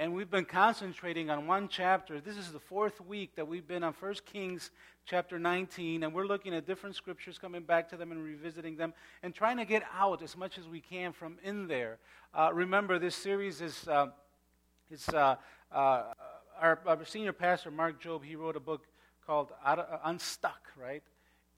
And we've been concentrating on one chapter. This is the fourth week that we've been on 1 Kings chapter 19, and we're looking at different scriptures, coming back to them and revisiting them, and trying to get out as much as we can from in there. Uh, remember, this series is, uh, uh, uh our, our, senior pastor, Mark Jobe, he wrote a book called uh, Unstuck, right?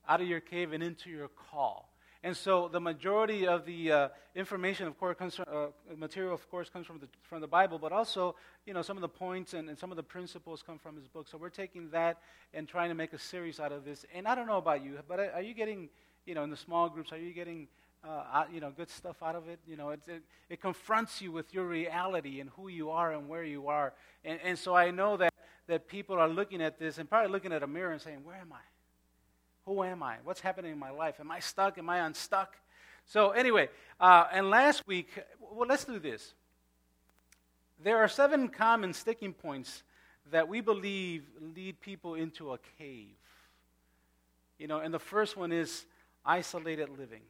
Out of your cave and into your call. And so the majority of the uh, information, of course, comes from, uh, material, of course, comes from the, from the Bible, but also, you know, some of the points and, and some of the principles come from his book. So we're taking that and trying to make a series out of this. And I don't know about you, but are you getting, you know, in the small groups, are you getting, uh, you know, good stuff out of it? You know, it, it, it, confronts you with your reality and who you are and where you are. And, and so I know that, that people are looking at this and probably looking at a mirror and saying, where am I? Who am I? What's happening in my life? Am I stuck? Am I unstuck? So, anyway, uh, and last week, well, let's do this. There are seven common sticking points that we believe lead people into a cave. You know, and the first one is isolated living.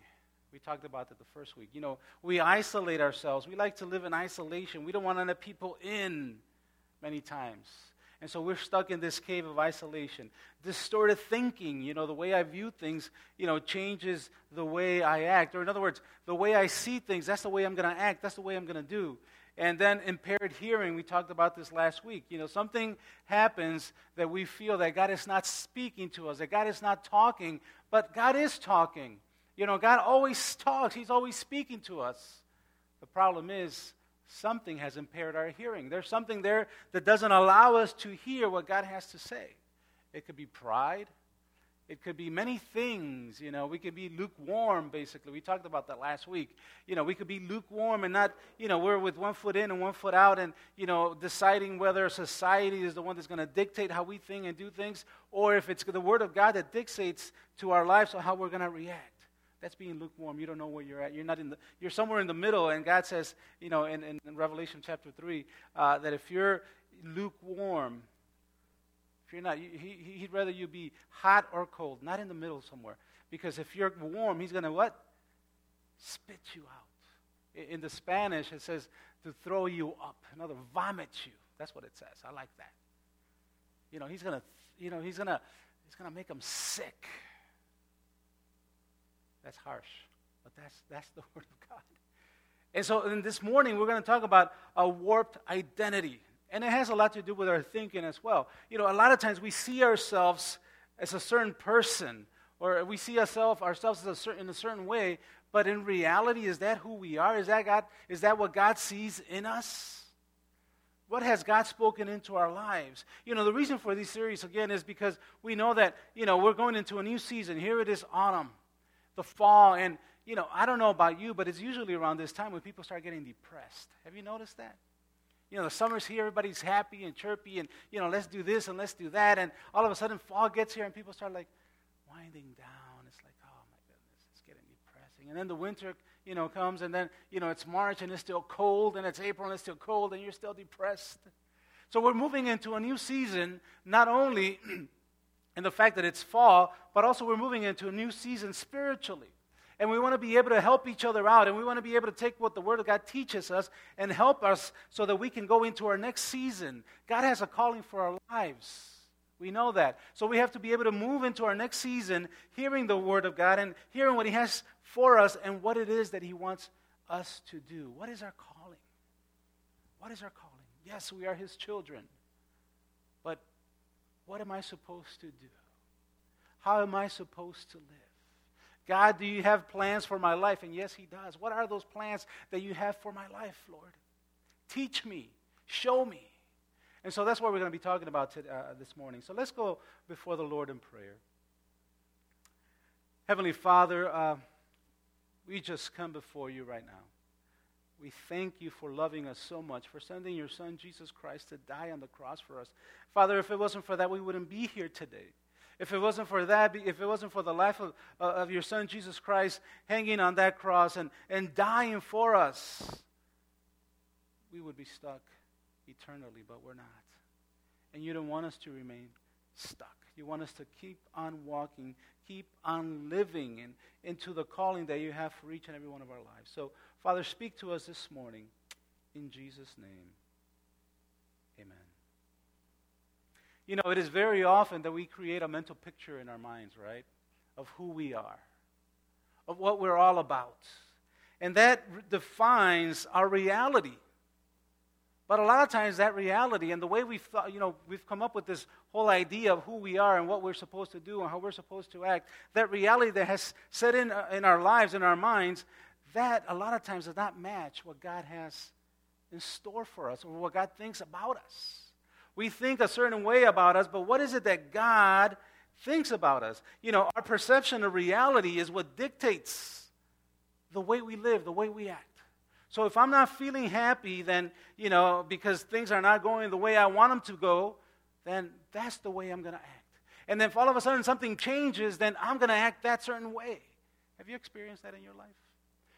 We talked about that the first week. You know, we isolate ourselves. We like to live in isolation. We don't want let people in many times. And so we're stuck in this cave of isolation. Distorted thinking, you know, the way I view things, you know, changes the way I act. Or in other words, the way I see things, that's the way I'm going to act, that's the way I'm going to do. And then impaired hearing, we talked about this last week. You know, something happens that we feel that God is not speaking to us, that God is not talking, but God is talking. You know, God always talks, He's always speaking to us. The problem is, something has impaired our hearing. There's something there that doesn't allow us to hear what God has to say. It could be pride. It could be many things, you know. We could be lukewarm, basically. We talked about that last week. You know, we could be lukewarm and not, you know, we're with one foot in and one foot out and, you know, deciding whether society is the one that's going to dictate how we think and do things or if it's the Word of God that dictates to our lives or how we're going to react. That's being lukewarm. You don't know where you're at. You're not in the, you're somewhere in the middle. And God says, you know, in, in, Revelation chapter 3, uh, that if you're lukewarm, if you're not, he, he'd rather you be hot or cold, not in the middle somewhere. Because if you're warm, he's going to what? Spit you out. In the Spanish, it says to throw you up. Another, vomit you. That's what it says. I like that. You know, he's going to, you know, he's going to, he's going to make them sick. That's harsh, but that's, that's the Word of God. And so in this morning, we're going to talk about a warped identity. And it has a lot to do with our thinking as well. You know, a lot of times we see ourselves as a certain person, or we see ourselves, ourselves as a certain, in a certain way, but in reality, is that who we are? Is that, God, is that what God sees in us? What has God spoken into our lives? You know, the reason for these series, again, is because we know that, you know, we're going into a new season. Here it is autumn the fall. And, you know, I don't know about you, but it's usually around this time when people start getting depressed. Have you noticed that? You know, the summer's here, everybody's happy and chirpy, and, you know, let's do this and let's do that. And all of a sudden, fall gets here, and people start like winding down. It's like, oh my goodness, it's getting depressing. And then the winter, you know, comes, and then, you know, it's March and it's still cold, and it's April and it's still cold, and you're still depressed. So we're moving into a new season, not only and the fact that it's fall, but also we're moving into a new season spiritually. And we want to be able to help each other out, and we want to be able to take what the Word of God teaches us and help us so that we can go into our next season. God has a calling for our lives. We know that. So we have to be able to move into our next season hearing the Word of God and hearing what He has for us and what it is that He wants us to do. What is our calling? What is our calling? Yes, we are His children. What am I supposed to do? How am I supposed to live? God, do you have plans for my life? And yes, He does. What are those plans that you have for my life, Lord? Teach me, show me. And so that's what we're going to be talking about today, uh, this morning. So let's go before the Lord in prayer. Heavenly Father, uh, we just come before you right now. We thank you for loving us so much, for sending your Son, Jesus Christ, to die on the cross for us. Father, if it wasn't for that, we wouldn't be here today. If it wasn't for that, if it wasn't for the life of, uh, of your Son, Jesus Christ, hanging on that cross and, and dying for us, we would be stuck eternally, but we're not. And you don't want us to remain stuck. You want us to keep on walking, keep on living in, into the calling that you have for each and every one of our lives. So, Father, speak to us this morning in Jesus' name. Amen. You know, it is very often that we create a mental picture in our minds, right, of who we are, of what we're all about. And that r- defines our reality. But a lot of times, that reality and the way we've thought, you know, we've come up with this whole idea of who we are and what we're supposed to do and how we're supposed to act, that reality that has set in uh, in our lives, in our minds, that a lot of times does not match what God has in store for us or what God thinks about us. We think a certain way about us, but what is it that God thinks about us? You know, our perception of reality is what dictates the way we live, the way we act. So if I'm not feeling happy, then, you know, because things are not going the way I want them to go, then that's the way I'm going to act. And then if all of a sudden something changes, then I'm going to act that certain way. Have you experienced that in your life?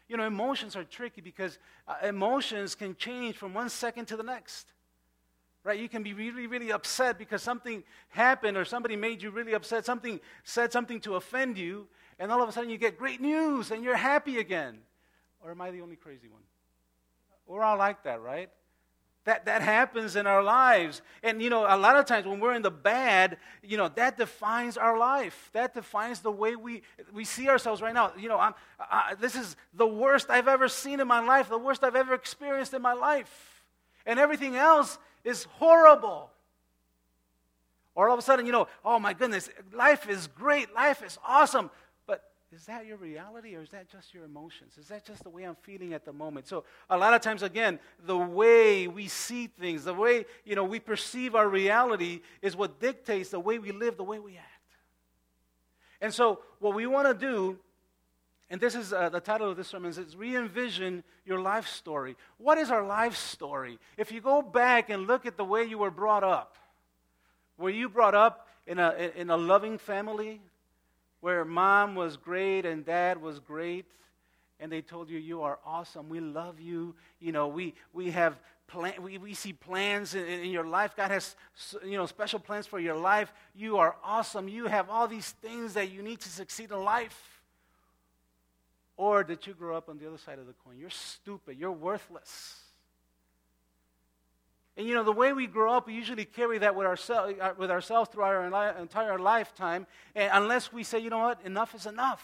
You know, emotions are tricky because uh, emotions can change from one second to the next. Right? You can be really, really upset because something happened or somebody made you really upset, something said something to offend you, and all of a sudden you get great news and you're happy again. Or am I the only crazy one? We're all like that, right? That, that happens in our lives. And, you know, a lot of times when we're in the bad, you know, that defines our life. That defines the way we, we see ourselves right now. You know, I'm, I, this is the worst I've ever seen in my life, the worst I've ever experienced in my life. And everything else is horrible. Or all of a sudden, you know, oh my goodness, life is great, life is awesome. Is that your reality or is that just your emotions? Is that just the way I'm feeling at the moment? So, a lot of times, again, the way we see things, the way, you know, we perceive our reality is what dictates the way we live, the way we act. And so, what we want to do, and this is uh, the title of this sermon, is re envision your life story. What is our life story? If you go back and look at the way you were brought up, were you brought up in a, in a loving family? Where mom was great and dad was great, and they told you, You are awesome. We love you. You know, we, we have plan, we, we see plans in, in your life. God has you know, special plans for your life. You are awesome. You have all these things that you need to succeed in life. Or did you grow up on the other side of the coin? You're stupid. You're worthless. And you know, the way we grow up, we usually carry that with, ourselves, uh, with ourselves through our entire lifetime, and unless we say, you know what, enough is enough.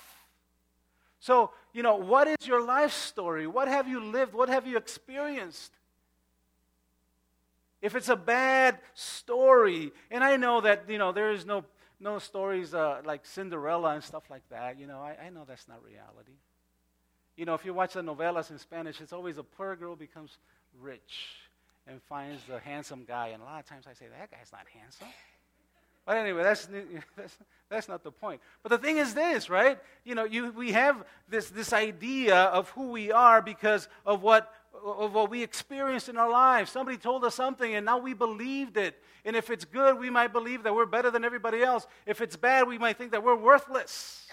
So, you know, what is your life story? What have you lived? What have you experienced? If it's a bad story, and I know that, you know, there is no, no stories uh, like Cinderella and stuff like that, you know, I, I know that's not reality. You know, if you watch the novelas in Spanish, it's always a poor girl becomes rich and finds the handsome guy. And a lot of times I say, that guy's not handsome. But anyway, that's, that's, that's not the point. But the thing is this, right? You know, you, we have this, this idea of who we are because of what, of what we experienced in our lives. Somebody told us something and now we believed it. And if it's good, we might believe that we're better than everybody else. If it's bad, we might think that we're worthless.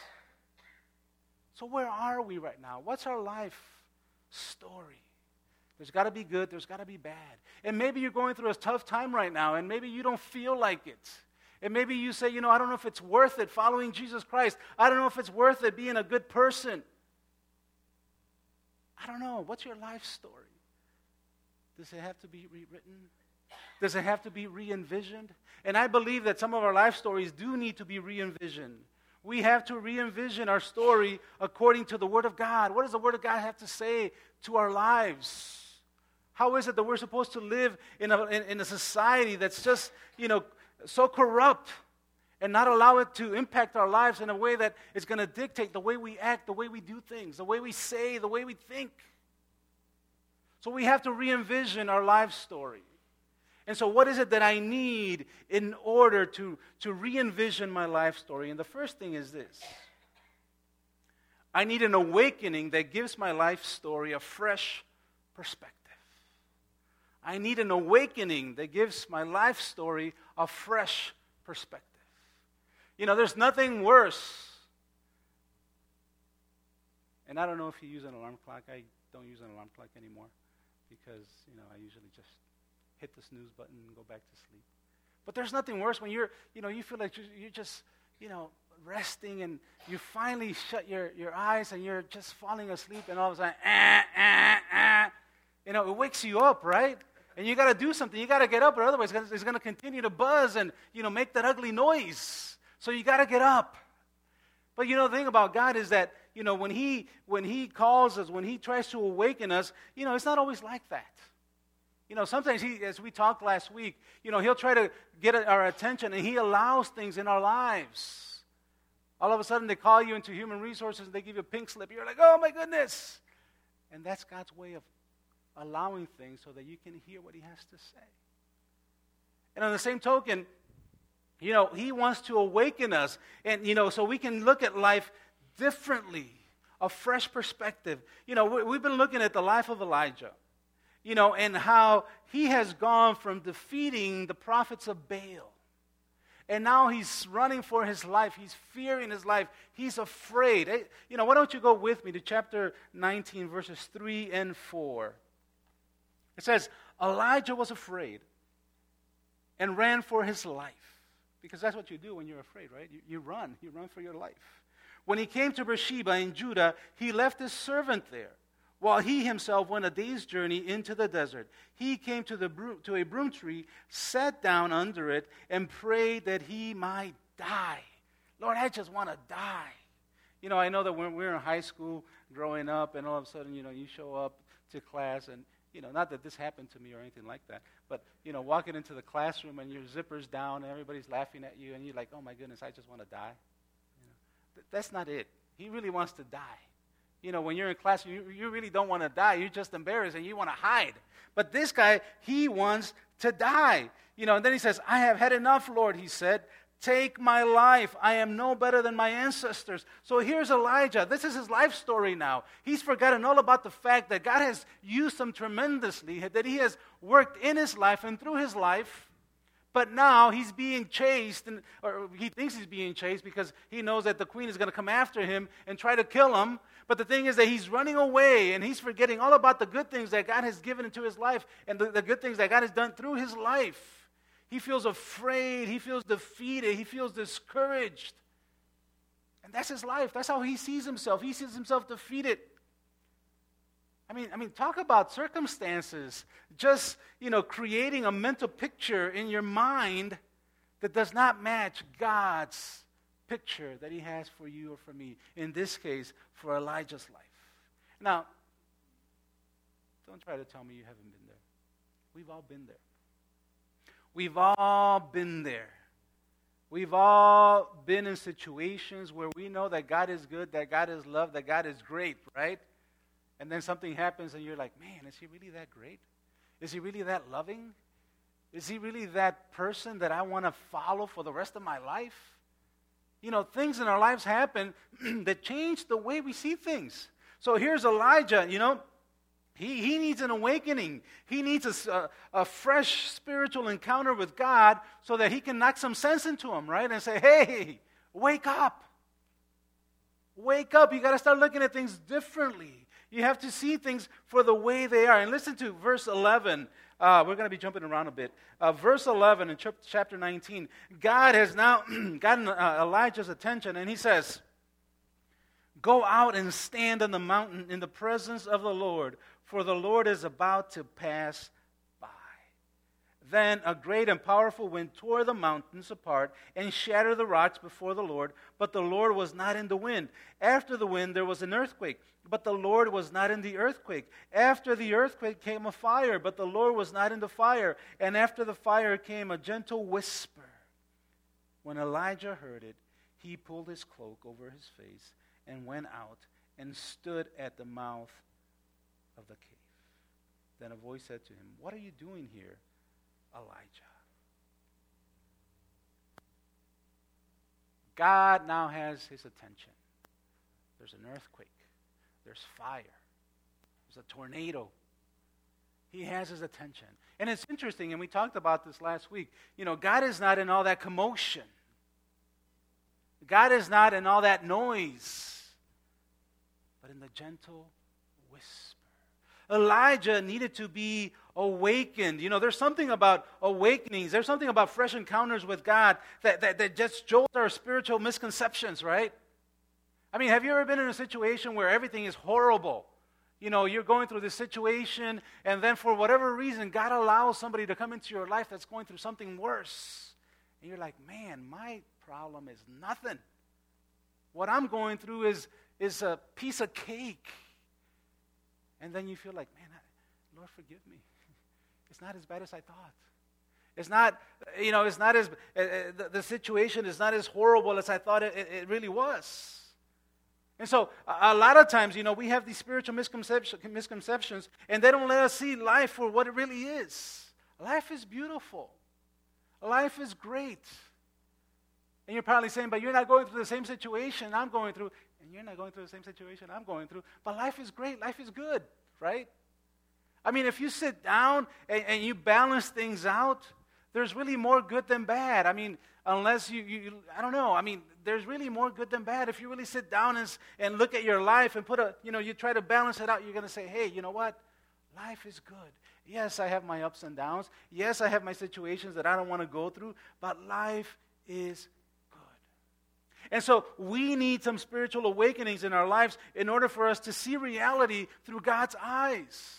So where are we right now? What's our life story? There's got to be good, there's got to be bad. And maybe you're going through a tough time right now, and maybe you don't feel like it. And maybe you say, you know, I don't know if it's worth it following Jesus Christ. I don't know if it's worth it being a good person. I don't know. What's your life story? Does it have to be rewritten? Does it have to be re envisioned? And I believe that some of our life stories do need to be re envisioned. We have to re envision our story according to the Word of God. What does the Word of God have to say to our lives? How is it that we're supposed to live in a, in, in a society that's just, you know, so corrupt and not allow it to impact our lives in a way that is going to dictate the way we act, the way we do things, the way we say, the way we think? So we have to re envision our life story. And so, what is it that I need in order to, to re envision my life story? And the first thing is this I need an awakening that gives my life story a fresh perspective. I need an awakening that gives my life story a fresh perspective. You know, there's nothing worse. And I don't know if you use an alarm clock. I don't use an alarm clock anymore because, you know, I usually just hit the snooze button and go back to sleep. But there's nothing worse when you're, you know, you feel like you're just, you know, resting and you finally shut your, your eyes and you're just falling asleep and all of a sudden, ah, ah, ah, you know, it wakes you up, right? And you got to do something. You got to get up, or otherwise it's going to continue to buzz and, you know, make that ugly noise. So you got to get up. But you know, the thing about God is that, you know, when he, when he calls us, when He tries to awaken us, you know, it's not always like that. You know, sometimes he, as we talked last week, you know, he'll try to get our attention and he allows things in our lives. All of a sudden, they call you into human resources and they give you a pink slip. You're like, oh my goodness. And that's God's way of allowing things so that you can hear what he has to say. And on the same token, you know, he wants to awaken us. And, you know, so we can look at life differently, a fresh perspective. You know, we've been looking at the life of Elijah, you know, and how he has gone from defeating the prophets of Baal and now he's running for his life. He's fearing his life. He's afraid. You know, why don't you go with me to chapter 19, verses 3 and 4? It says, Elijah was afraid and ran for his life. Because that's what you do when you're afraid, right? You, you run. You run for your life. When he came to Beersheba in Judah, he left his servant there while he himself went a day's journey into the desert. He came to, the, to a broom tree, sat down under it, and prayed that he might die. Lord, I just want to die. You know, I know that when we were in high school growing up, and all of a sudden, you know, you show up to class, and, you know, not that this happened to me or anything like that, but, you know, walking into the classroom and your zipper's down, and everybody's laughing at you, and you're like, oh my goodness, I just want to die. You know, that's not it. He really wants to die. You know, when you're in class, you, you really don't want to die. You're just embarrassed and you want to hide. But this guy, he wants to die. You know, and then he says, I have had enough, Lord, he said. Take my life. I am no better than my ancestors. So here's Elijah. This is his life story now. He's forgotten all about the fact that God has used him tremendously, that he has worked in his life and through his life but now he's being chased, and, or he thinks he's being chased because he knows that the queen is going to come after him and try to kill him. But the thing is that he's running away and he's forgetting all about the good things that God has given into his life and the, the good things that God has done through his life. He feels afraid, he feels defeated, he feels discouraged. And that's his life. That's how he sees himself. He sees himself defeated. I mean, I mean, talk about circumstances. Just, you know, creating a mental picture in your mind that does not match God's picture that He has for you or for me. In this case, for Elijah's life. Now, don't try to tell me you haven't been there. We've all been there. We've all been there. We've all been in situations where we know that God is good, that God is love, that God is great, right? and then something happens and you're like, man, is he really that great? Is he really that loving? Is he really that person that I want to follow for the rest of my life? You know, things in our lives happen that change the way we see things. So here's Elijah, you know, he, he needs an awakening. He needs a, a, a, fresh spiritual encounter with God so that he can knock some sense into him, right? And say, hey, wake up. Wake up. You got to start looking at things differently. You have to see things for the way they are. And listen to verse 11. Uh, we're going to be jumping around a bit. Uh, verse 11 in ch- chapter 19. God has now gotten uh, Elijah's attention, and he says, Go out and stand on the mountain in the presence of the Lord, for the Lord is about to pass by. then a great and powerful wind tore the mountains apart and shattered the rocks before the Lord, but the Lord was not in the wind. After the wind, there was an earthquake, but the Lord was not in the earthquake. After the earthquake came a fire, but the Lord was not in the fire. And after the fire came a gentle whisper. When Elijah heard it, he pulled his cloak over his face and went out and stood at the mouth of the cave. Then a voice said to him, What are you doing here? Elijah. God now has his attention. There's an earthquake, there's fire, there's a tornado. He has his attention. And it's interesting, and we talked about this last week. You know, God is not in all that commotion, God is not in all that noise, but in the gentle whisper. Elijah needed to be awakened. You know, there's something about awakenings, there's something about fresh encounters with God that, that, that just jolts our spiritual misconceptions, right? I mean, have you ever been in a situation where everything is horrible? you know, you're going through this situation, and then for whatever reason, God allows somebody to come into your life that's going through something worse. And you're like, man, my problem is nothing. What I'm going through is, is a piece of cake. And then you feel like, man, Lord, forgive me. It's not as bad as I thought. It's not, you know, it's not as, uh, the, the, situation is not as horrible as I thought it, it, it really was. And so, a, a, lot of times, you know, we have these spiritual misconception, misconceptions, and they don't let us see life for what it really is. Life is beautiful, life is great. And you're probably saying, but you're not going through the same situation I'm going through, and you're not going through the same situation I'm going through. But life is great, life is good, right? I mean, if you sit down and, and you balance things out, there's really more good than bad. I mean, unless you, you, I don't know. I mean, there's really more good than bad. If you really sit down and, and look at your life and put a, you know, you try to balance it out, you're going to say, hey, you know what? Life is good. Yes, I have my ups and downs. Yes, I have my situations that I don't want to go through, but life is. And so we need some spiritual awakenings in our lives in order for us to see reality through God's eyes.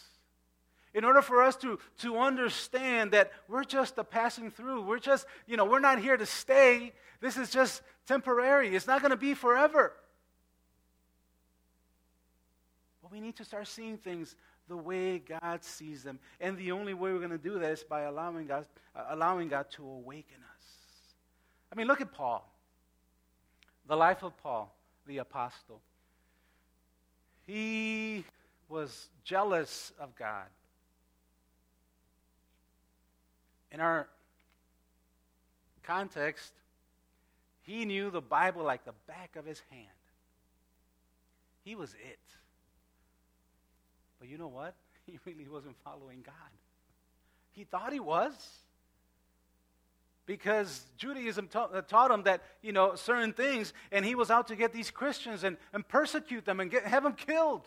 In order for us to, to understand that we're just a passing through, we're just, you know, we're not here to stay. This is just temporary. It's not going to be forever. But we need to start seeing things the way God sees them. And the only way we're going to do that is by allowing God, uh, allowing God to awaken us. I mean, look at Paul. The life of Paul, the apostle. He was jealous of God. In our context, he knew the Bible like the back of his hand. He was it. But you know what? He really wasn't following God. He thought he was. Because Judaism ta- uh, taught him that, you know, certain things, and he was out to get these Christians and, and persecute them and get, have them killed.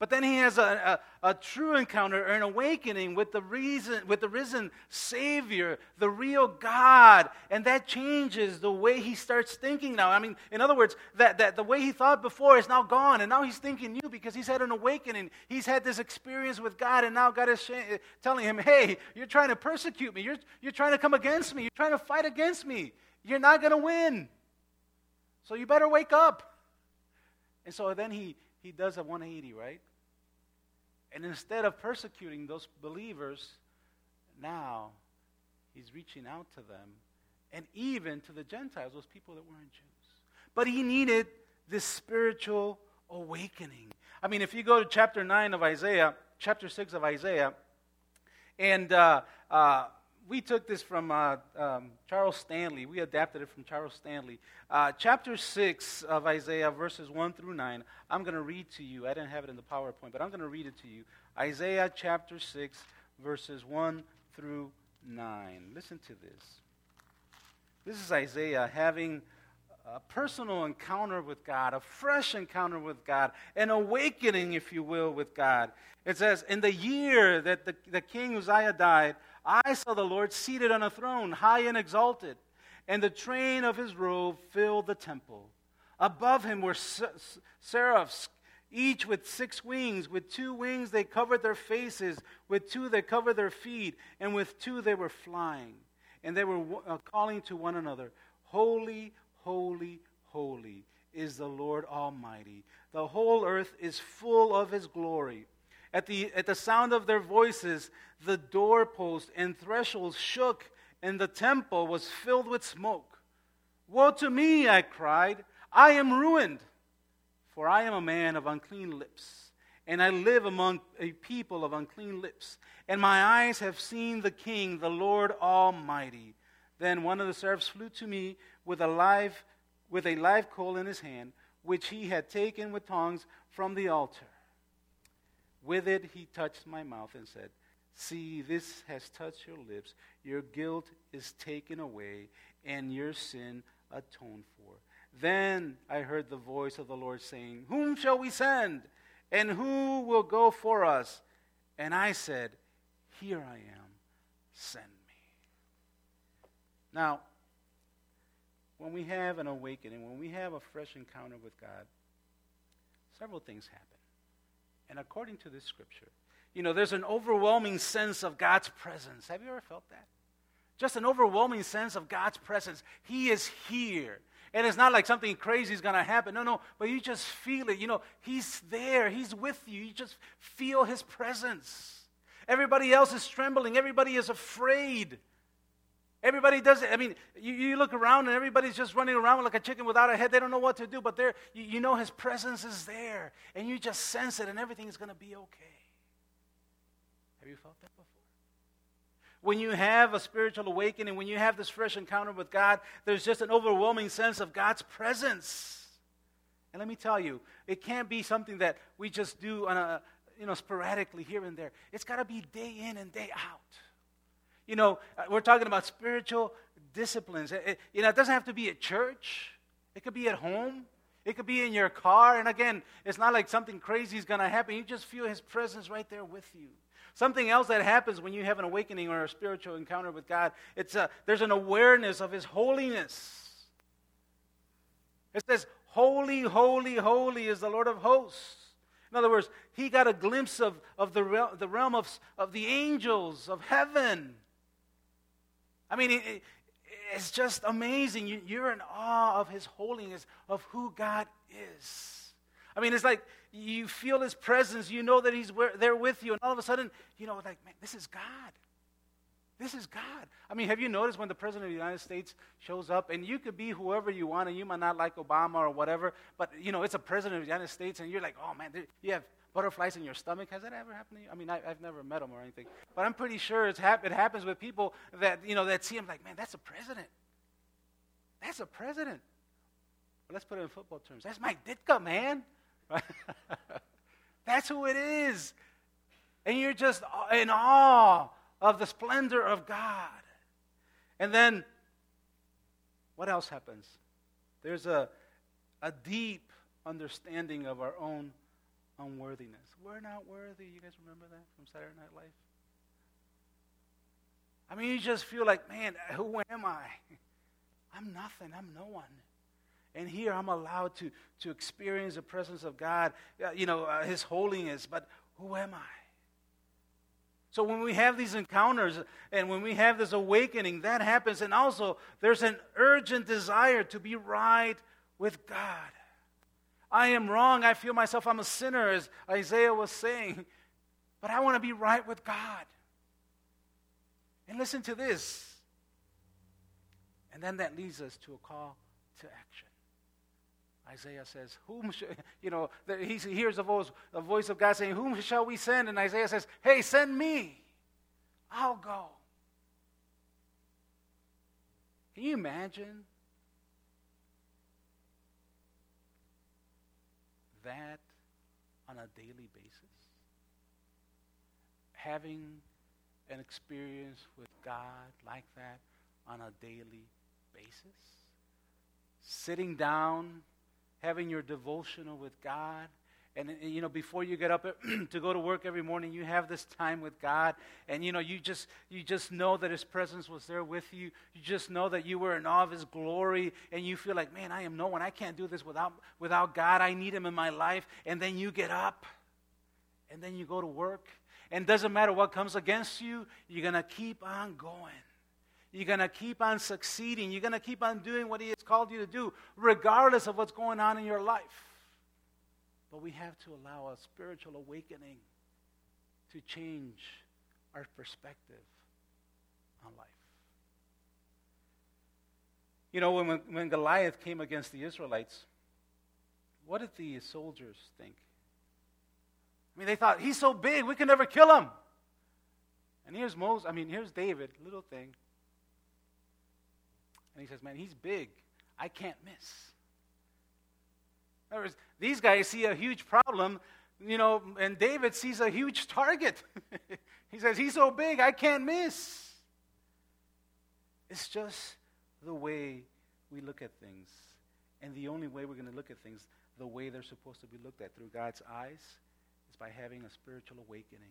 But then he has a, a, a, true encounter, or an awakening with the reason, with the risen Savior, the real God, and that changes the way he starts thinking now. I mean, in other words, that, that the way he thought before is now gone, and now he's thinking new because he's had an awakening. He's had this experience with God, and now God is sh- telling him, "Hey, you're trying to persecute me. You're you're trying to come against me. You're trying to fight against me. You're not going to win. So you better wake up." And so then he he does a 180, right? And instead of persecuting those believers, now he's reaching out to them and even to the Gentiles, those people that weren't Jews. But he needed this spiritual awakening. I mean, if you go to chapter 9 of Isaiah, chapter 6 of Isaiah, and uh, uh, we took this from uh, um, Charles Stanley. We adapted it from Charles Stanley. Uh, chapter 6 of Isaiah, verses 1 through 9. I'm going to read to you. I didn't have it in the PowerPoint, but I'm going to read it to you. Isaiah chapter 6, verses 1 through 9. Listen to this. This is Isaiah having a personal encounter with God, a fresh encounter with God, an awakening, if you will, with God. It says, In the year that the, the king Uzziah died, I saw the Lord seated on a throne, high and exalted, and the train of his robe filled the temple. Above him were seraphs, each with six wings. With two wings they covered their faces, with two they covered their feet, and with two they were flying. And they were uh, calling to one another, Holy, holy, holy is the Lord Almighty. The whole earth is full of his glory. At the, at the sound of their voices, the doorpost and thresholds shook, and the temple was filled with smoke. Woe to me, I cried. I am ruined, for I am a man of unclean lips, and I live among a people of unclean lips. And my eyes have seen the King, the Lord Almighty. Then one of the servants flew to me with a live, with a live coal in his hand, which he had taken with tongs from the altar. With it he touched my mouth and said, See, this has touched your lips. Your guilt is taken away, and your sin atoned for. Then I heard the voice of the Lord saying, Whom shall we send? And who will go for us? And I said, Here I am, send me. Now, when we have an awakening, when we have a fresh encounter with God, several things happen. And according to this scripture, you know, there's an overwhelming sense of God's presence. Have you ever felt that? Just an overwhelming sense of God's presence. He is here. And it's not like something crazy is going to happen. No, no, but you just feel it. You know, He's there. He's with you. You just feel His presence. Everybody else is trembling. Everybody is afraid. Everybody does it. I mean, you, you, look around and everybody's just running around like a chicken without a head. They don't know what to do, but there, you, you know His presence is there. And you just sense it, and everything is going to be okay. Have you felt that before? When you have a spiritual awakening, when you have this fresh encounter with God, there's just an overwhelming sense of God's presence. And let me tell you, it can't be something that we just do on a, you know, sporadically here and there. It's got to be day in and day out. You know, uh, we're talking about spiritual disciplines. It, you know, it doesn't have to be at church. It could be at home. It could be in your car. And again, it's not like something crazy is going to happen. You just feel His presence right there with you. Something else that happens when you have an awakening or a spiritual encounter with God, it's a, there's an awareness of His holiness. It says, Holy, holy, holy is the Lord of hosts. In other words, he got a glimpse of, of the, realm, the realm of, of the angels of heaven. I mean, it, it's just amazing. You, you're in awe of his holiness, of who God is. I mean, it's like you feel his presence, you know that he's there with you, and all of a sudden, you know, like, man, this is God. This is God. I mean, have you noticed when the President of the United States shows up, and you could be whoever you want, and you might not like Obama or whatever, but, you know, it's a President of the United States, and you're like, oh, man, you have butterflies in your stomach. Has that ever happened to you? I mean, I, have never met him or anything, but I'm pretty sure hap- it happens with people that, you know, that see him like, man, that's a president. That's a president. But let's put it in football terms. That's Mike Ditka, man. That's who it is. And you're just in awe of the splendor of God. And then, what else happens? There's a, a deep understanding of our own unworthiness. We're not worthy. You guys remember that from Saturday Night Live? I mean, you just feel like, man, who am I? I'm nothing. I'm no one. And here I'm allowed to, to experience the presence of God, uh, you know, uh, His holiness. But who am I? So when we have these encounters and when we have this awakening, that happens. And also, there's an urgent desire to be right with God. I am wrong. I feel myself I'm a sinner, as Isaiah was saying. But I want to be right with God. And listen to this. And then that leads us to a call to action. Isaiah says, Whom should, you know, he hears a voice, a voice of God saying, Whom shall we send? And Isaiah says, Hey, send me. I'll go. Can you imagine that on a daily basis? Having an experience with God like that on a daily basis? Sitting down having your devotional with God. And, uh, you know, before you get up uh, to go to work every morning, you have this time with God. And, you know, you just, you just know that His presence was there with you. You just know that you were in awe of His glory. And you feel like, man, I am no one. I can't do this without, without God. I need Him in my life. And then you get up. And then you go to work. And doesn't matter what comes against you, you're going to keep on going. You're going to keep on succeeding. You're going to keep on doing what He has called you to do, regardless of what's going on in your life. But we have to allow a spiritual awakening to change our perspective on life. You know, when, when Goliath came against the Israelites, what did the soldiers think? I mean, they thought, he's so big, we can never kill him. And here's Moses, I mean, here's David, little thing. And he says, Man, he's big. I can't miss. In other words, these guys see a huge problem, you know, and David sees a huge target. he says, He's so big, I can't miss. It's just the way we look at things. And the only way we're going to look at things the way they're supposed to be looked at through God's eyes is by having a spiritual awakening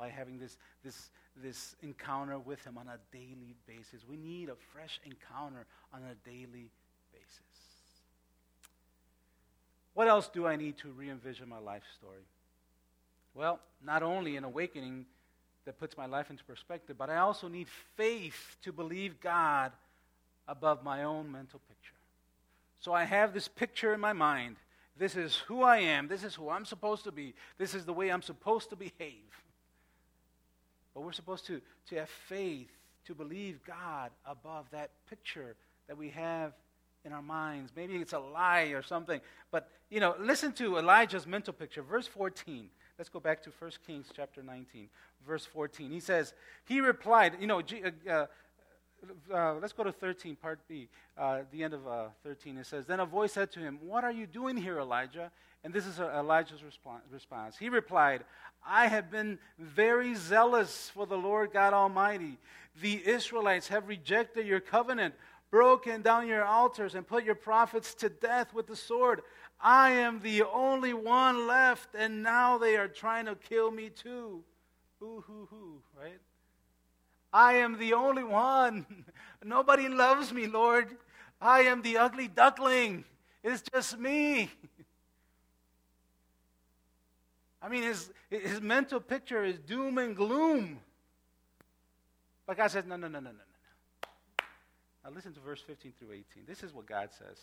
by having this, this, this encounter with Him on a daily basis. We need a fresh encounter on a daily basis. What else do I need to re envision my life story? Well, not only an awakening that puts my life into perspective, but I also need faith to believe God above my own mental picture. So I have this picture in my mind. This is who I am. This is who I'm supposed to be. This is the way I'm supposed to behave. But we're supposed to, to have faith to believe God above that picture that we have in our minds. Maybe it's a lie or something. But, you know, listen to Elijah's mental picture. Verse 14. Let's go back to 1 Kings chapter 19, verse 14. He says, He replied, you know, uh, uh, uh, let's go to 13, part B, uh, the end of uh, 13. It says, Then a voice said to him, What are you doing here, Elijah? And this is uh, Elijah's response. He replied, I have been very zealous for the Lord God Almighty. The Israelites have rejected your covenant, broken down your altars, and put your prophets to death with the sword. I am the only one left, and now they are trying to kill me too. Ooh, hoo, hoo, right? I am the only one. Nobody loves me, Lord. I am the ugly duckling. It's just me. I mean, his, his mental picture is doom and gloom. But God says, no, no, no, no, no, no. Now listen to verse 15 through 18. This is what God says.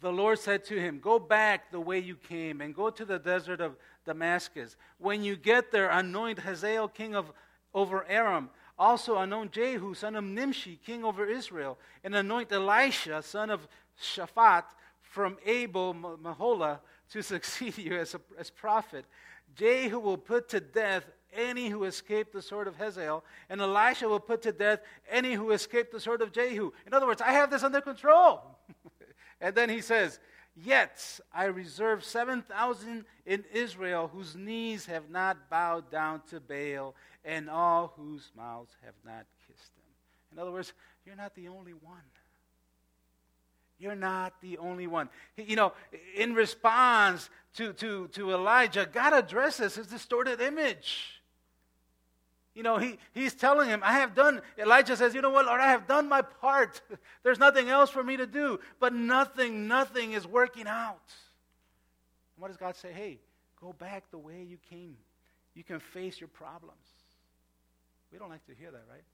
The Lord said to him, Go back the way you came and go to the desert of Damascus. When you get there, anoint Hazael king of over Aram. Also anoint Jehu, son of Nimshi, king over Israel, and anoint Elisha, son of Shaphat, from Abel Meholah, to succeed you as, a, as prophet. Jehu will put to death any who escaped the sword of Hazael, and Elisha will put to death any who escaped the sword of Jehu. In other words, I have this under control. and then he says, Yet I reserve 7,000 in Israel whose knees have not bowed down to Baal, and all whose mouths have not kissed him. In other words, you're not the only one. You're not the only one. You know, in response to, to, to Elijah, God addresses his distorted image. You know, he, he's telling him, I have done, Elijah says, You know what, Lord, I have done my part. There's nothing else for me to do. But nothing, nothing is working out. And what does God say? Hey, go back the way you came. You can face your problems. We don't like to hear that, right?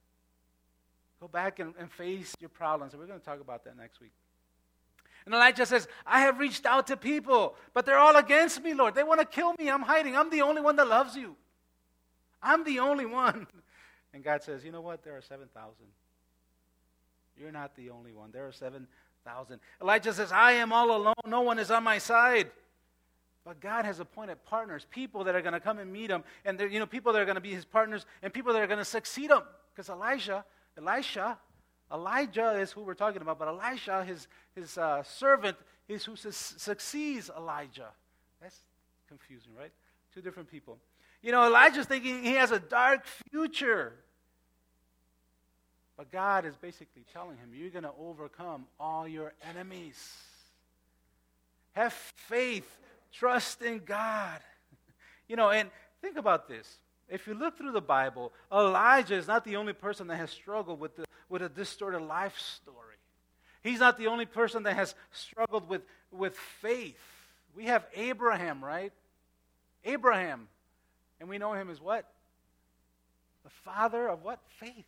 Go back and, and face your problems. And we're going to talk about that next week. And Elijah says, I have reached out to people, but they're all against me, Lord. They want to kill me. I'm hiding. I'm the only one that loves you. I'm the only one. And God says, You know what? There are 7,000. You're not the only one. There are 7,000. Elijah says, I am all alone. No one is on my side. But God has appointed partners, people that are going to come and meet him, and you know, people that are going to be his partners, and people that are going to succeed him. Because Elijah, Elisha, Elijah is who we're talking about, but Elisha, his, his uh, servant, is who su- succeeds Elijah. That's confusing, right? Two different people. You know, Elijah's thinking he has a dark future. But God is basically telling him, you're going to overcome all your enemies. Have faith, trust in God. You know, and think about this. If you look through the Bible, Elijah is not the only person that has struggled with, the, with a distorted life story. He's not the only person that has struggled with, with faith. We have Abraham, right? Abraham. And we know him as what? The father of what? Faith.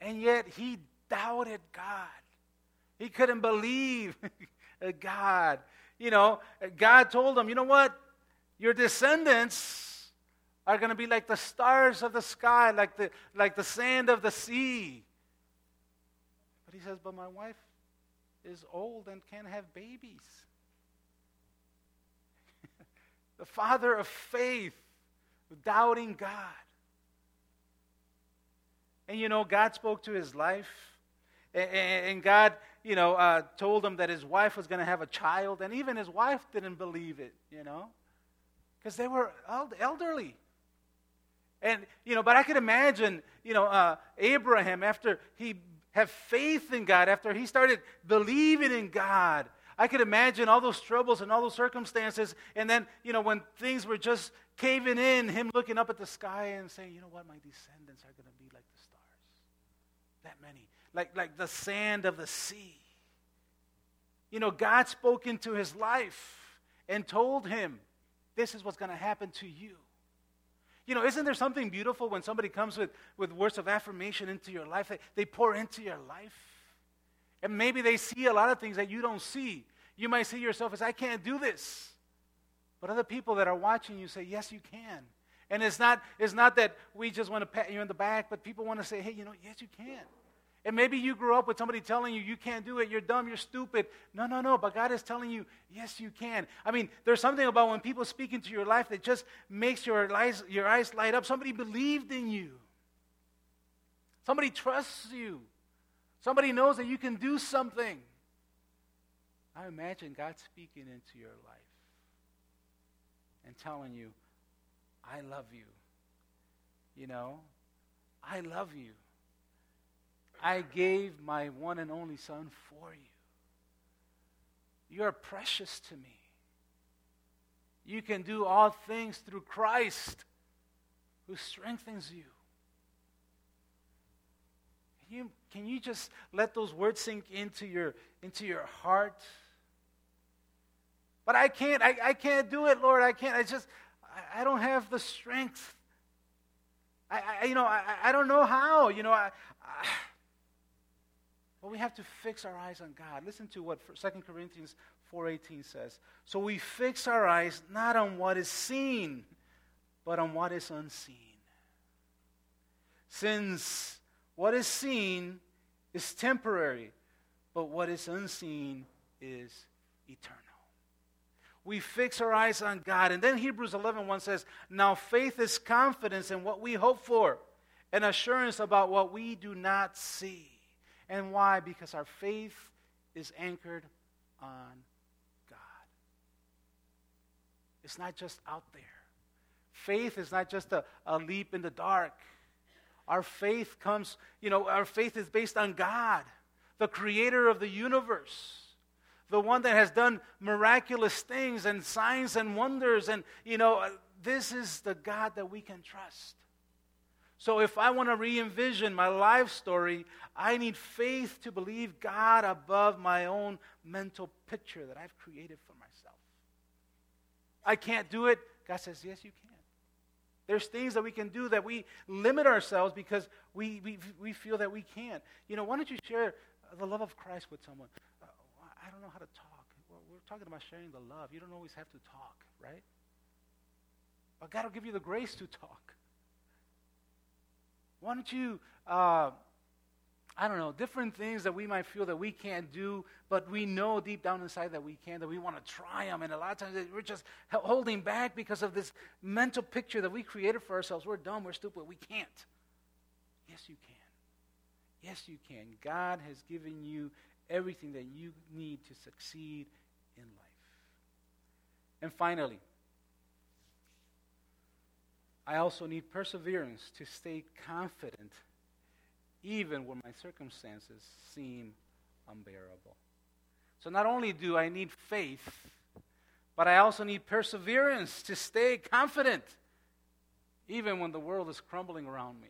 And yet he doubted God. He couldn't believe God. You know, God told him, you know what? Your descendants are going to be like the stars of the sky, like the, like the sand of the sea. But he says, but my wife is old and can't have babies the father of faith, doubting God. And you know, God spoke to his life, and God, you know, uh, told him that his wife was going to have a child, and even his wife didn't believe it, you know, because they were elderly. And, you know, but I could imagine, you know, uh, Abraham, after he had faith in God, after he started believing in God, I could imagine all those troubles and all those circumstances. And then, you know, when things were just caving in, him looking up at the sky and saying, you know what, my descendants are going to be like the stars. That many. Like, like the sand of the sea. You know, God spoke into his life and told him, this is what's going to happen to you. You know, isn't there something beautiful when somebody comes with, with words of affirmation into your life? They, they pour into your life. And maybe they see a lot of things that you don't see. You might see yourself as, I can't do this. But other people that are watching you say, Yes, you can. And it's not, it's not that we just want to pat you in the back, but people want to say, Hey, you know, yes, you can. And maybe you grew up with somebody telling you, you can't do it, you're dumb, you're stupid. No, no, no. But God is telling you, yes, you can. I mean, there's something about when people speak into your life that just makes your eyes, your eyes light up. Somebody believed in you, somebody trusts you, somebody knows that you can do something. I imagine God speaking into your life and telling you, I love you. You know, I love you. I gave my one and only Son for you. You're precious to me. You can do all things through Christ who strengthens you. Can you, can you just let those words sink into your, into your heart? But I can't, I, I can't do it, Lord. I can't. I just, I, I don't have the strength. I, I you know, I, I don't know how. You know, I, I but we have to fix our eyes on God. Listen to what 2 Corinthians 4:18 says. So we fix our eyes not on what is seen, but on what is unseen. Since what is seen is temporary, but what is unseen is eternal. We fix our eyes on God. And then Hebrews 11 1 says, Now faith is confidence in what we hope for, and assurance about what we do not see. And why? Because our faith is anchored on God. It's not just out there. Faith is not just a, a leap in the dark. Our faith comes, you know, our faith is based on God, the creator of the universe the one that has done miraculous things and signs and wonders. And, you know, uh, this is the God that we can trust. So if I want to re envision my life story, I need faith to believe God above my own mental picture that I've created for myself. I can't do it. God says, Yes, you can. There's things that we can do that we limit ourselves because we, we, we feel that we can't. You know, why don't you share the love of Christ with someone? Don't know how to talk. Well, we're talking about sharing the love. You don't always have to talk, right? But God will give you the grace to talk. Why don't you, uh, I don't know, different things that we might feel that we can't do, but we know deep down inside that we can, that we want to try them. And a lot of times we're just holding back because of this mental picture that we created for ourselves. We're dumb, we're stupid, we can't. Yes, you can. Yes, you can. God has given you everything that you need to succeed in life. And finally, I also need perseverance to stay confident even when my circumstances seem unbearable. So not only do I need faith, but I also need perseverance to stay confident even when the world is crumbling around me.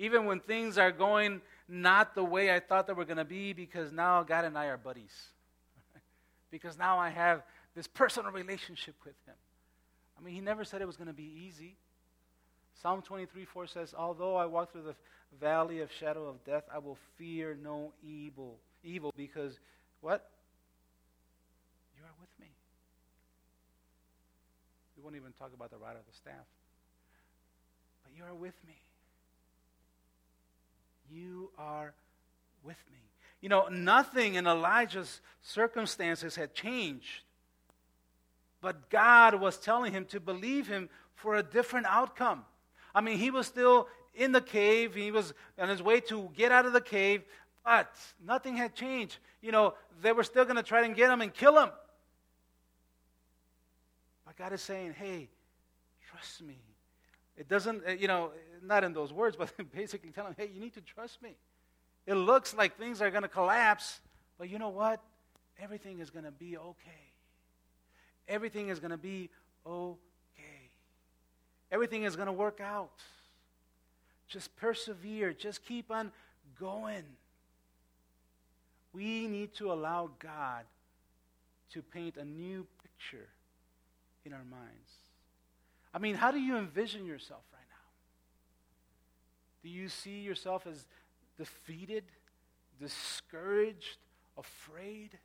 Even when things are going not the way I thought they were going to be because now God and I are buddies. because now I have this personal relationship with Him. I mean, He never said it was going to be easy. Psalm 23 4 says, Although I walk through the valley of shadow of death, I will fear no evil. Evil because what? You are with me. We won't even talk about the rod of the staff. But you are with me. You are with me. You know, nothing in Elijah's circumstances had changed. But God was telling him to believe him for a different outcome. I mean, he was still in the cave. He was on his way to get out of the cave, but nothing had changed. You know, they were still going to try and get him and kill him. But God is saying, hey, trust me. It doesn't, uh, you know, not in those words, but basically telling hey, you need to trust me. It looks like things are going to collapse, but you know what? Everything is going to be okay. Everything is going to be okay. Everything is going to work out. Just persevere. Just keep on going. We need to allow God to paint a new picture in our minds. I mean, how do you envision yourself right now? Do you see yourself as defeated, discouraged, afraid?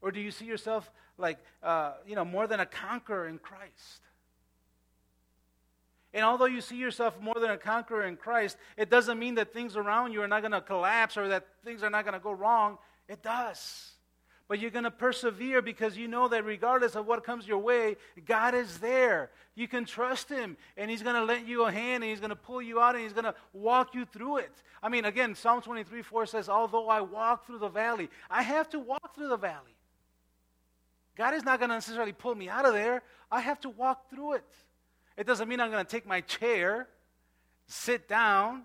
Or do you see yourself like, uh, you know, more than a conqueror in Christ? And although you see yourself more than a conqueror in Christ, it doesn't mean that things around you are not going to collapse or that things are not going to go wrong. It does. But you're going to persevere because you know that regardless of what comes your way, God is there. You can trust Him, and He's going to lend you a hand, and He's going to pull you out, and He's going to walk you through it. I mean, again, Psalm 23 4 says, Although I walk through the valley, I have to walk through the valley. God is not going to necessarily pull me out of there, I have to walk through it. It doesn't mean I'm going to take my chair, sit down,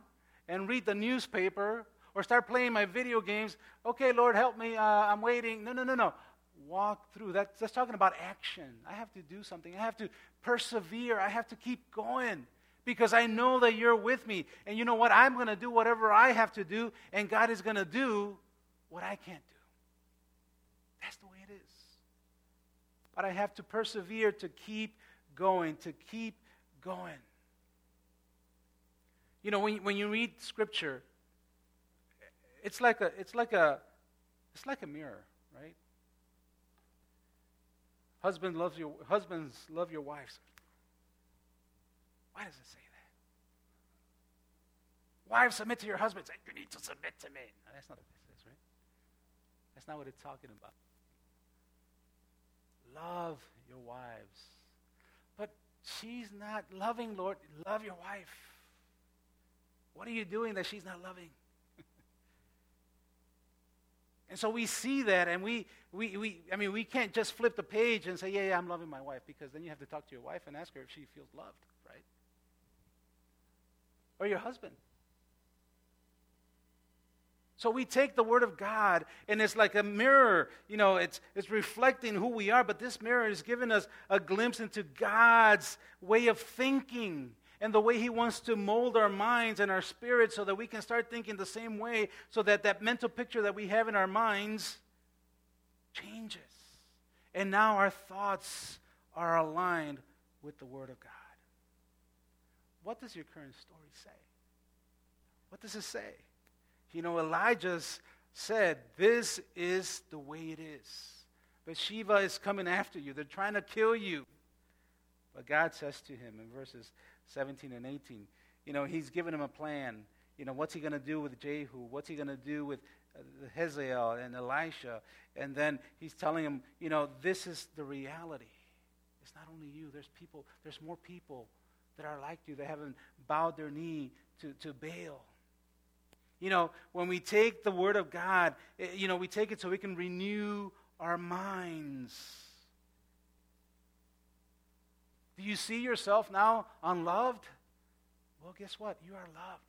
and read the newspaper or start playing my video games. Okay, Lord, help me. Uh, I'm waiting. No, no, no, no. Walk through. That's, that's talking about action. I have to do something. I have to persevere. I have to keep going because I know that you're with me. And you know what? I'm going to do whatever I have to do, and God is going to do what I can't do. That's the way it is. But I have to persevere to keep going, to keep going. You know, when, when you read Scripture, it's like a, it's like a, it's like a mirror, right? Husband loves your, husbands love your wives. Why does it say that? Wives, submit to your husbands. You need to submit to me. No, that's not what it says, right? That's not what it's talking about. Love your wives. But she's not loving, Lord. Love your wife. What are you doing that she's not loving? And so we see that, and we, we, we, I mean, we can't just flip the page and say, yeah, yeah, I'm loving my wife, because then you have to talk to your wife and ask her if she feels loved, right? Or your husband. So we take the Word of God, and it's like a mirror. You know, it's, it's reflecting who we are, but this mirror is giving us a glimpse into God's way of thinking and the way He wants to mold our minds and our spirits so that we can start thinking the same way, so that that mental picture that we have in our minds changes. And now our thoughts are aligned with the Word of God. What does your current story say? What does it say? You know, Elijah said, This is the way it is. Bathsheba is coming after you. They're trying to kill you. But God says to him in verses 17 and 18. You know, he's given him a plan. You know, what's he going to do with Jehu? What's he going to do with uh, Hazael and Elisha? And then he's telling him, you know, this is the reality. It's not only you. There's people, there's more people that are like you that haven't bowed their knee to, to Baal. You know, when we take the Word of God, eh, you know, we take it so we can renew our minds. Do you see yourself now unloved? Well, guess what? You are loved.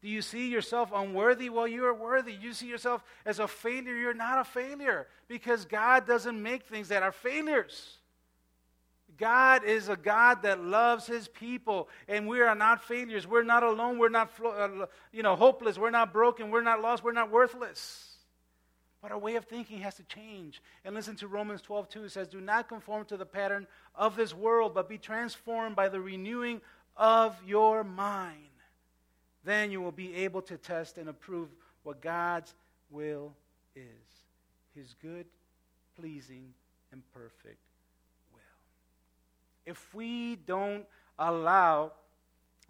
Do you see yourself unworthy? Well, you are worthy. You see yourself as a failure. You're not a failure because God doesn't make things that are failures. God is a God that loves his people, and we are not failures. We're not alone. We're not, uh, you know, hopeless. We're not broken. We're not lost. We're not worthless. But our way of thinking has to change. And listen to Romans 12, 2. It says, Do not conform to the pattern of this world, but be transformed by the renewing of your mind. Then you will be able to test and approve what God's will is his good, pleasing, and perfect will. If we don't allow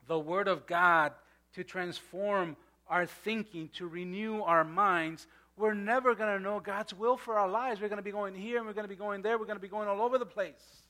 the Word of God to transform our thinking, to renew our minds, we're never going to know God's will for our lives. We're going to be going here and we're going to be going there. We're going to be going all over the place.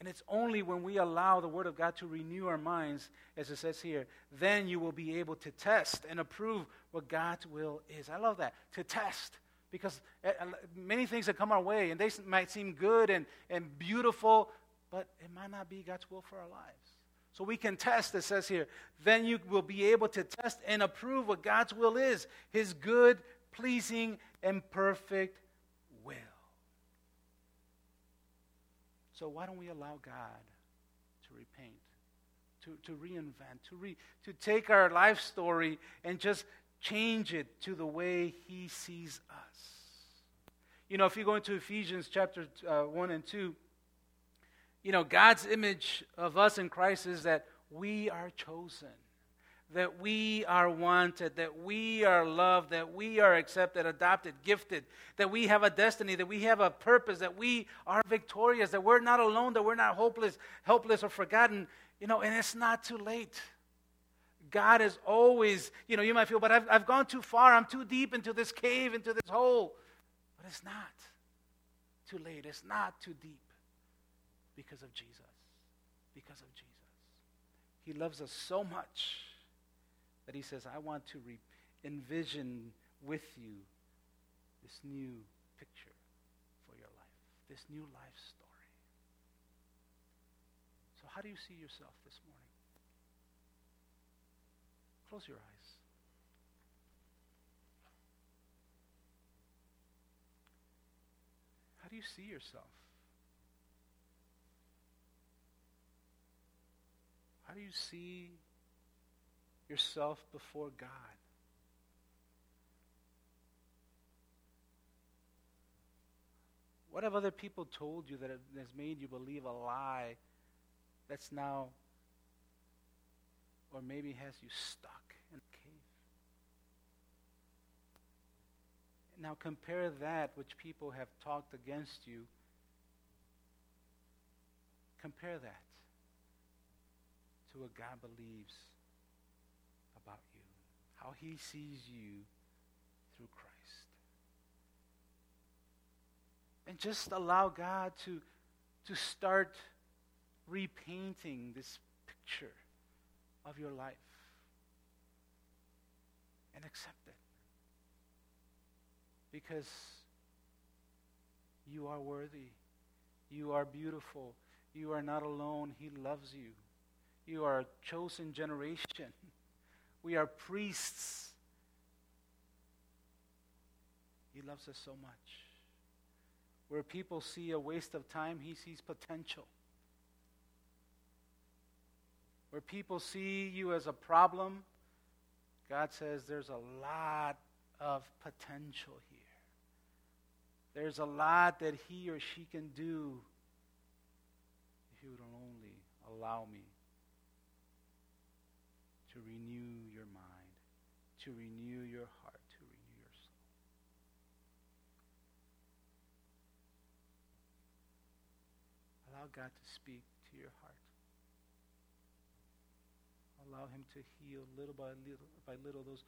And it's only when we allow the Word of God to renew our minds, as it says here, then you will be able to test and approve what God's will is. I love that. To test. Because eh, eh, many things that come our way, and they might seem good and, and beautiful, but it might not be God's will for our lives. So we can test, it says here. Then you will be able to test and approve what God's will is his good, pleasing, and perfect will. So why don't we allow God to repaint, to, to reinvent, to, re, to take our life story and just change it to the way he sees us? You know, if you go into Ephesians chapter uh, 1 and 2, you know, God's image of us in Christ is that we are chosen, that we are wanted, that we are loved, that we are accepted, adopted, gifted, that we have a destiny, that we have a purpose, that we are victorious, that we're not alone, that we're not hopeless, helpless, or forgotten. You know, and it's not too late. God is always, you know, you might feel, but I've, I've gone too far. I'm too deep into this cave, into this hole. But it's not too late. It's not too deep because of Jesus. Because of Jesus. He loves us so much that he says, I want to re- envision with you this new picture for your life, this new life story. So, how do you see yourself this morning? Close your eyes. How do you see yourself? How do you see yourself before God? What have other people told you that has made you believe a lie that's now or maybe has you stuck in a cave. Now compare that which people have talked against you. Compare that to what God believes about you, how he sees you through Christ. And just allow God to, to start repainting this picture of your life and accept it. Because you are worthy. You are beautiful. You are not alone. He loves you. You are a chosen generation. We are priests. He loves us so much. Where people see a waste of time, he sees potential where people see you as a problem, God says there's a lot of potential here. There's a lot that he or she can do if you would only allow me to renew your mind, to renew your heart, to renew your soul. Allow God to speak to your heart allow him to heal little by little by little those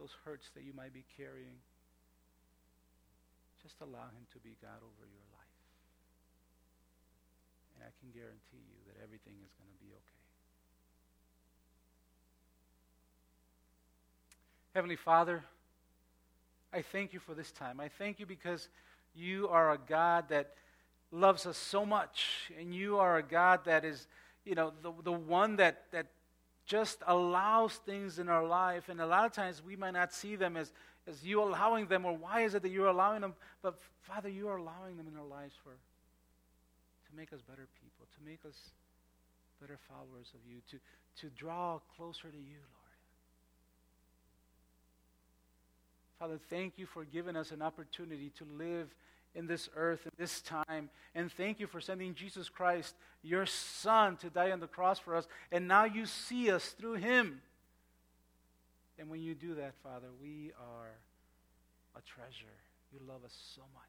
those hurts that you might be carrying. Just allow him to be God over your life. And I can guarantee you that everything is going to be okay. Heavenly Father, I thank you for this time. I thank you because you are a God that loves us so much, and you are a God that is, you know, the, the one that, that just allows things in our life, and a lot of times we might not see them as, as you allowing them, or why is it that you're allowing them? But Father, you are allowing them in our lives for to make us better people, to make us better followers of you, to, to draw closer to you, Lord. Father, thank you for giving us an opportunity to live in this earth, in this time. And thank you for sending Jesus Christ, your Son, to die on the cross for us. And now you see us through him. And when you do that, Father, we are a treasure. You love us so much.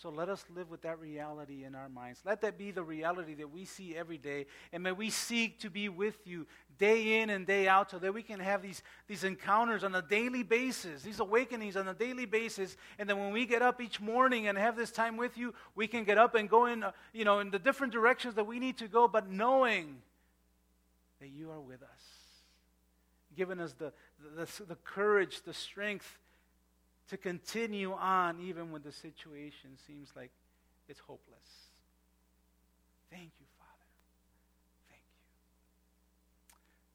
So let us live with that reality in our minds. Let that be the reality that we see every day. And may we seek to be with you day in and day out so that we can have these, these encounters on a daily basis, these awakenings on a daily basis. And then when we get up each morning and have this time with you, we can get up and go in, uh, you know, in the different directions that we need to go, but knowing that you are with us, giving us the, the, the, courage, the strength, to continue on even when the situation seems like it's hopeless. Thank you.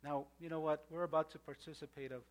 Now, you know what? We're about to participate of